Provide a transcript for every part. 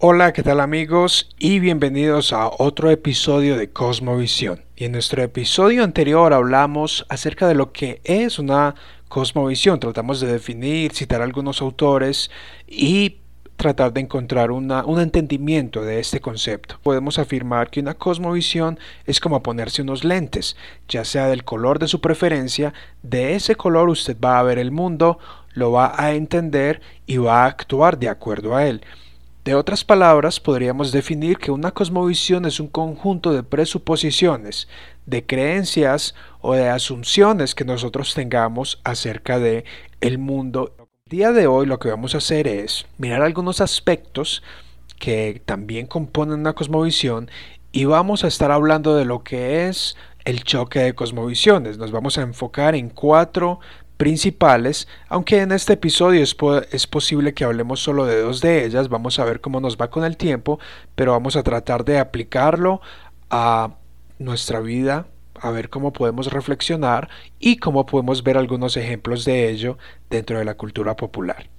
Hola, ¿qué tal amigos? Y bienvenidos a otro episodio de Cosmovisión. Y en nuestro episodio anterior hablamos acerca de lo que es una cosmovisión. Tratamos de definir, citar algunos autores y tratar de encontrar un entendimiento de este concepto. Podemos afirmar que una cosmovisión es como ponerse unos lentes, ya sea del color de su preferencia, de ese color usted va a ver el mundo, lo va a entender y va a actuar de acuerdo a él. De otras palabras, podríamos definir que una cosmovisión es un conjunto de presuposiciones, de creencias o de asunciones que nosotros tengamos acerca de el mundo. El día de hoy lo que vamos a hacer es mirar algunos aspectos que también componen una cosmovisión y vamos a estar hablando de lo que es el choque de cosmovisiones. Nos vamos a enfocar en cuatro principales, aunque en este episodio es, es, posible que hablemos solo de dos de ellas, vamos a ver cómo nos va con el tiempo, pero vamos a tratar de aplicarlo a nuestra vida, a ver cómo podemos reflexionar y cómo podemos ver algunos ejemplos de ello dentro de la cultura popular.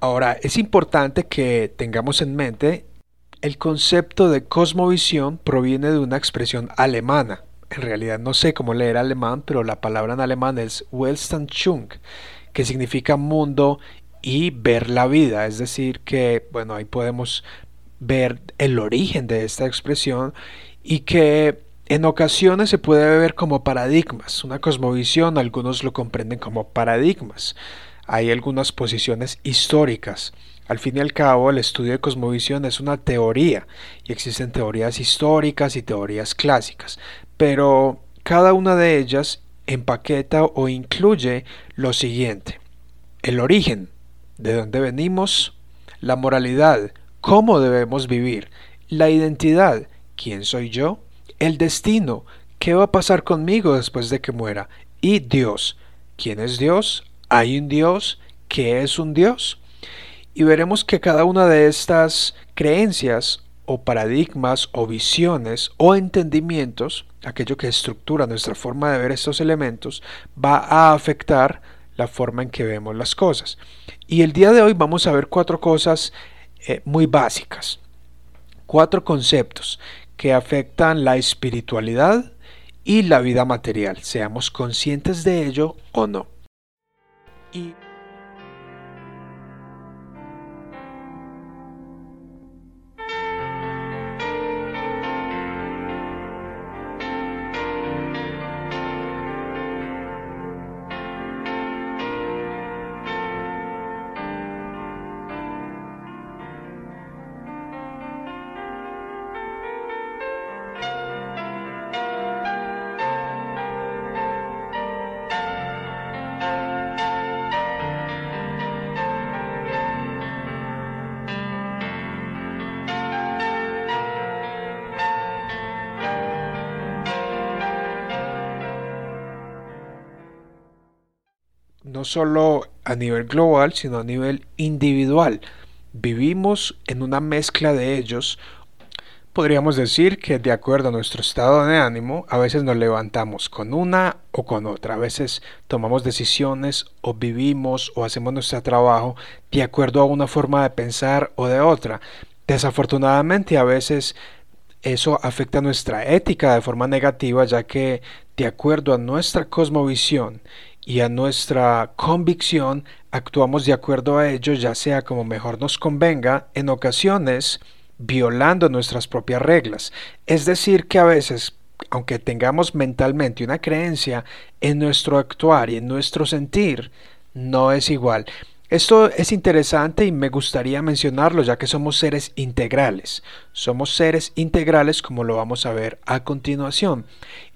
Ahora, es importante que tengamos en mente el concepto de cosmovisión proviene de una expresión alemana. En realidad no sé cómo leer alemán, pero la palabra en alemán es Weltanschauung, que significa mundo y ver la vida. Es decir, que, bueno, ahí podemos ver el origen de esta expresión y que en ocasiones se puede ver como paradigmas. Una cosmovisión, algunos lo comprenden como paradigmas hay algunas posiciones históricas. Al fin y al cabo, el estudio de cosmovisión es una teoría y existen teorías históricas y teorías clásicas, pero cada una de ellas empaqueta o incluye lo siguiente. El origen, de dónde venimos, la moralidad, cómo debemos vivir, la identidad, quién soy yo, el destino, qué va a pasar conmigo después de que muera, y Dios, quién es Dios, hay un Dios que es un Dios. Y veremos que cada una de estas creencias o paradigmas o visiones o entendimientos, aquello que estructura nuestra forma de ver estos elementos, va a afectar la forma en que vemos las cosas. Y el día de hoy vamos a ver cuatro cosas eh, muy básicas, cuatro conceptos que afectan la espiritualidad y la vida material, seamos conscientes de ello o no. Y no solo a nivel global, sino a nivel individual. Vivimos en una mezcla de ellos. Podríamos decir que de acuerdo a nuestro estado de ánimo, a veces nos levantamos con una o con otra, a veces tomamos decisiones o vivimos o hacemos nuestro trabajo de acuerdo a una forma de pensar o de otra. Desafortunadamente a veces eso afecta nuestra ética de forma negativa, ya que de acuerdo a nuestra cosmovisión y a nuestra convicción actuamos de acuerdo a ello, ya sea como mejor nos convenga, en ocasiones violando nuestras propias reglas. Es decir, que a veces, aunque tengamos mentalmente una creencia, en nuestro actuar y en nuestro sentir no es igual. Esto es interesante y me gustaría mencionarlo ya que somos seres integrales. Somos seres integrales como lo vamos a ver a continuación.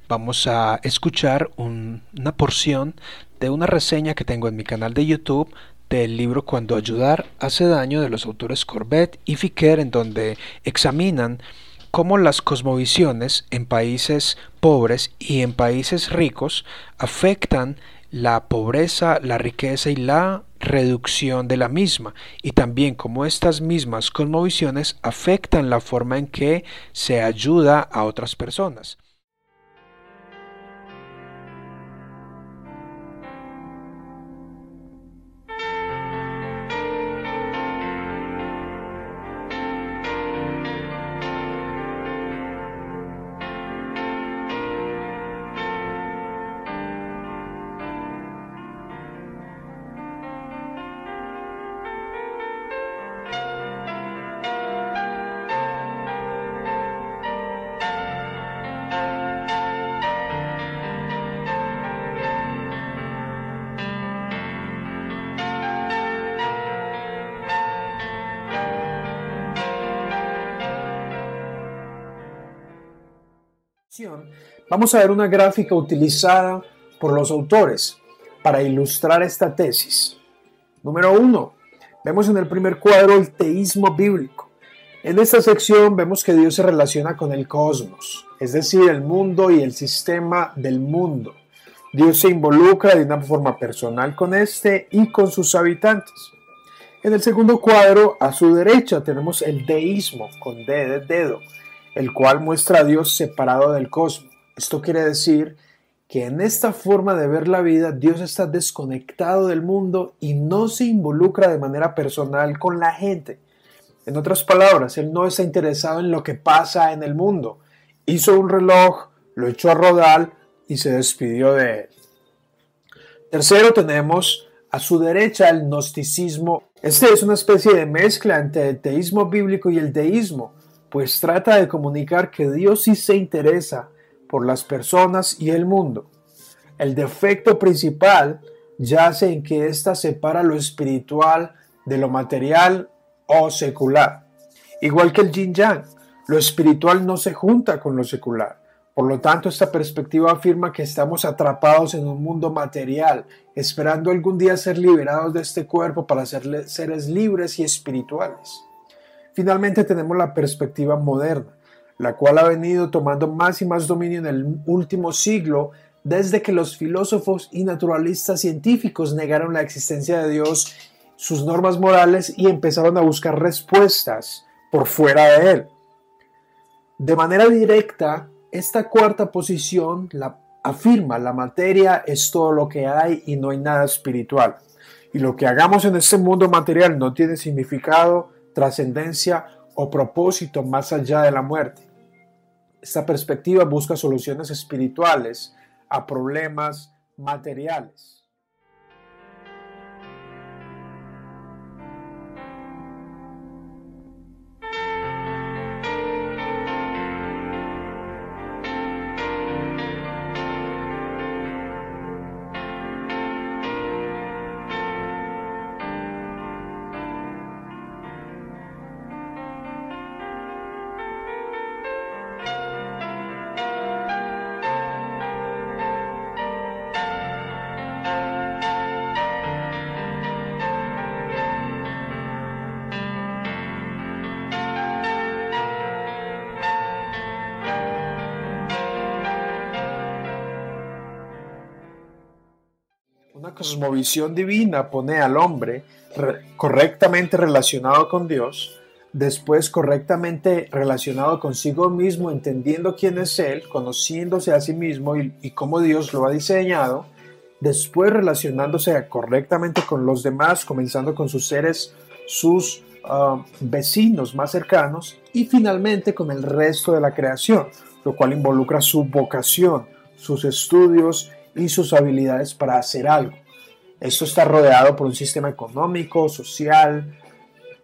Vamos a escuchar una porción de una reseña que tengo en mi canal de YouTube del libro Cuando ayudar hace daño de los autores Corbett y Fiquer en donde examinan cómo las cosmovisiones en países pobres y en países ricos afectan la pobreza, la riqueza y la reducción de la misma, y también cómo estas mismas cosmovisiones afectan la forma en que se ayuda a otras personas. Vamos a ver una gráfica utilizada por los autores para ilustrar esta tesis. Número uno, vemos en el primer cuadro el teísmo bíblico. En esta sección vemos que Dios se relaciona con el cosmos, es decir, el mundo y el sistema del mundo. Dios se involucra de una forma personal con este y con sus habitantes. En el segundo cuadro, a su derecha, tenemos el deísmo con D de dedo, el cual muestra a Dios separado del cosmos. Esto quiere decir que en esta forma de ver la vida Dios está desconectado del mundo y no se involucra de manera personal con la gente. En otras palabras, Él no está interesado en lo que pasa en el mundo. Hizo un reloj, lo echó a rodar y se despidió de él. Tercero tenemos a su derecha el gnosticismo. Este es una especie de mezcla entre el teísmo bíblico y el deísmo pues trata de comunicar que Dios sí se interesa por las personas y el mundo. El defecto principal yace en que ésta separa lo espiritual de lo material o secular. Igual que el yin yang, lo espiritual no se junta con lo secular. Por lo tanto, esta perspectiva afirma que estamos atrapados en un mundo material, esperando algún día ser liberados de este cuerpo para ser seres libres y espirituales. Finalmente tenemos la perspectiva moderna, la cual ha venido tomando más y más dominio en el último siglo desde que los filósofos y naturalistas científicos negaron la existencia de Dios, sus normas morales y empezaron a buscar respuestas por fuera de él. De manera directa, esta cuarta posición la afirma la materia es todo lo que hay y no hay nada espiritual. Y lo que hagamos en este mundo material no tiene significado trascendencia o propósito más allá de la muerte. Esta perspectiva busca soluciones espirituales a problemas materiales. Cosmovisión divina pone al hombre correctamente relacionado con Dios, después correctamente relacionado consigo mismo, entendiendo quién es Él, conociéndose a sí mismo y, cómo Dios lo ha diseñado, después relacionándose correctamente con los demás, comenzando con sus seres, sus ah, vecinos más cercanos y finalmente con el resto de la creación, lo cual involucra su vocación, sus estudios y sus habilidades para hacer algo. Esto está rodeado por un sistema económico, social,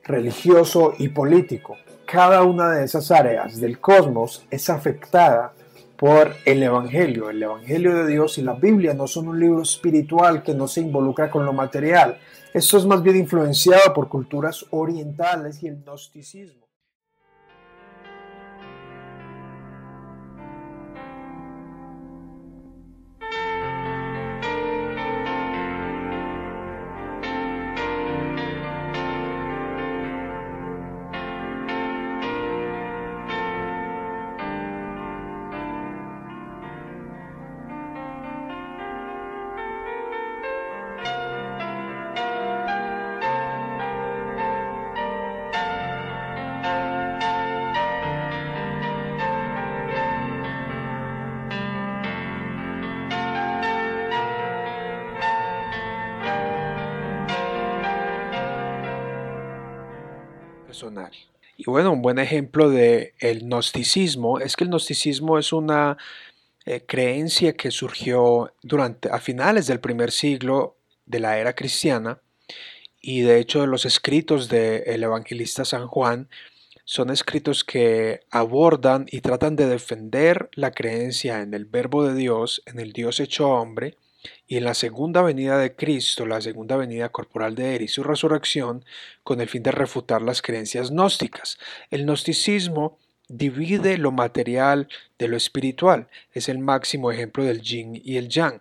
religioso y político. Cada una de esas áreas del cosmos es afectada por el Evangelio. El Evangelio de Dios y la Biblia no son un libro espiritual que no se involucra con lo material. Esto es más bien influenciado por culturas orientales y el gnosticismo. Y bueno, un buen ejemplo de el gnosticismo es que el gnosticismo es una eh, creencia que surgió durante a finales del primer siglo de la era cristiana. Y de hecho los escritos del evangelista San Juan son escritos que abordan y tratan de defender la creencia en el verbo de Dios, en el Dios hecho hombre, y en la segunda venida de Cristo, la segunda venida corporal de Él y su resurrección, con el fin de refutar las creencias gnósticas. El gnosticismo divide lo material de lo espiritual, es el máximo ejemplo del yin y el yang.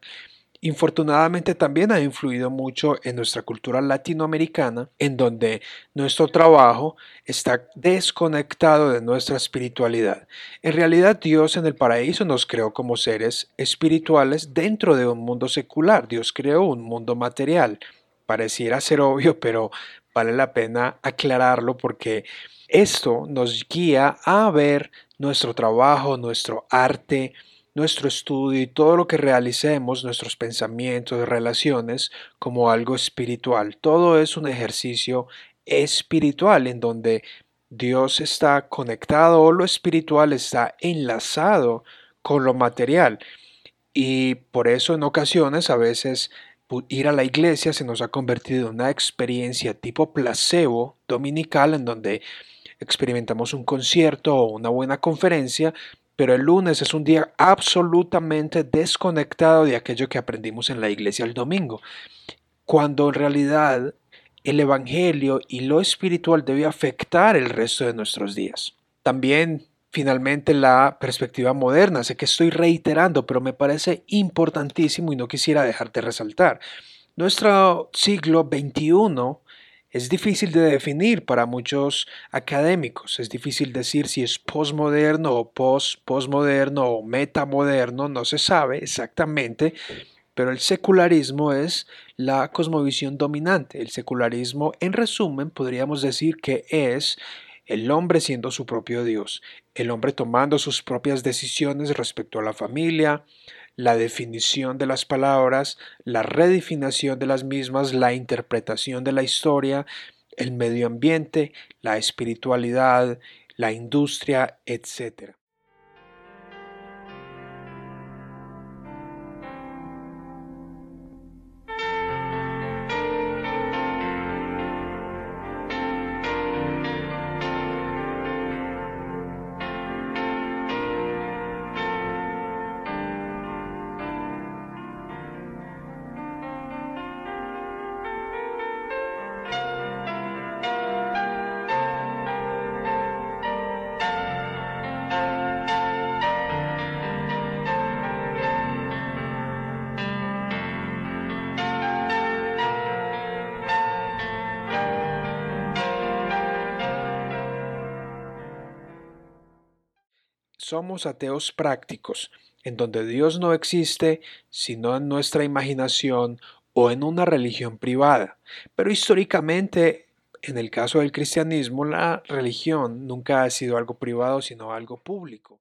Infortunadamente también ha influido mucho en nuestra cultura latinoamericana, en donde nuestro trabajo está desconectado de nuestra espiritualidad. En realidad Dios en el paraíso nos creó como seres espirituales dentro de un mundo secular. Dios creó un mundo material. Pareciera ser obvio, pero vale la pena aclararlo porque esto nos guía a ver nuestro trabajo, nuestro arte, nuestro estudio y todo lo que realicemos, nuestros pensamientos, relaciones, como algo espiritual. Todo es un ejercicio espiritual en donde Dios está conectado o lo espiritual está enlazado con lo material. Y por eso en ocasiones a veces ir a la iglesia se nos ha convertido en una experiencia tipo placebo dominical en donde experimentamos un concierto o una buena conferencia, pero el lunes es un día absolutamente desconectado de aquello que aprendimos en la iglesia el domingo, cuando en realidad el Evangelio y lo espiritual debe afectar el resto de nuestros días. También, finalmente, la perspectiva moderna. Sé que estoy reiterando, pero me parece importantísimo y no quisiera dejar de resaltar. Nuestro siglo XXI es difícil de definir para muchos académicos. Es difícil decir si es posmoderno o post-posmoderno o metamoderno, no se sabe exactamente, pero el secularismo es la cosmovisión dominante. El secularismo, en resumen, podríamos decir que es el hombre siendo su propio Dios, el hombre tomando sus propias decisiones respecto a la familia, la definición de las palabras, la redefinición de las mismas, la interpretación de la historia, el medio ambiente, la espiritualidad, la industria, etc. somos ateos prácticos, en donde Dios no existe sino en nuestra imaginación o en una religión privada. Pero históricamente, en el caso del cristianismo, la religión nunca ha sido algo privado sino algo público.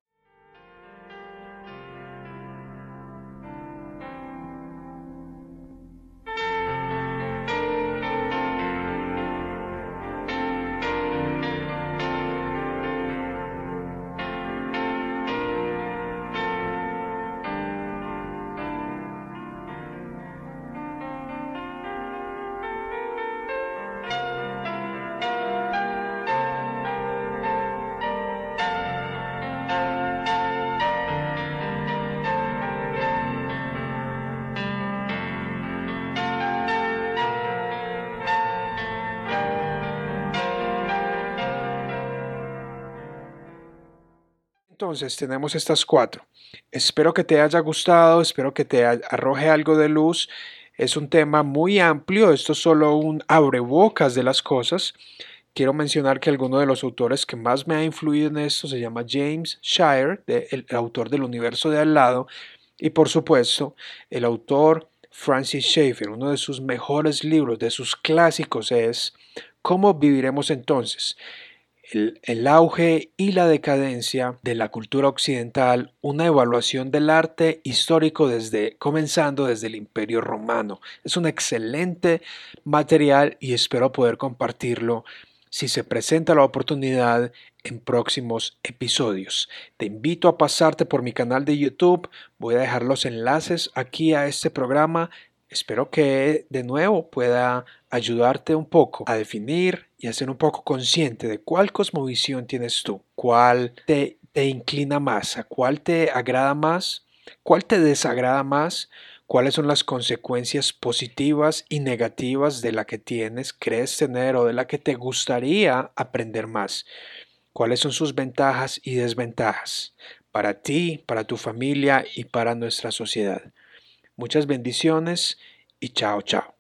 Entonces tenemos estas cuatro. Espero que te haya gustado, espero que te arroje algo de luz. Es un tema muy amplio, esto es solo un abrebocas de las cosas. Quiero mencionar que alguno de los autores que más me ha influido en esto se llama James Shire, el autor del universo de al lado, y por supuesto el autor Francis Schaeffer. Uno de sus mejores libros, de sus clásicos es ¿Cómo viviremos entonces? El, auge y la decadencia de la cultura occidental, una evaluación del arte histórico desde comenzando desde el Imperio Romano. Es un excelente material y espero poder compartirlo si se presenta la oportunidad en próximos episodios. Te invito a pasarte por mi canal de YouTube, voy a dejar los enlaces aquí a este programa Espero que de nuevo pueda ayudarte un poco a definir y a ser un poco consciente de cuál cosmovisión tienes tú, cuál te, te inclina más, a cuál te agrada más, cuál te desagrada más, cuáles son las consecuencias positivas y negativas de la que tienes, crees tener o de la que te gustaría aprender más, cuáles son sus ventajas y desventajas para ti, para tu familia y para nuestra sociedad. Muchas bendiciones y chao, chao.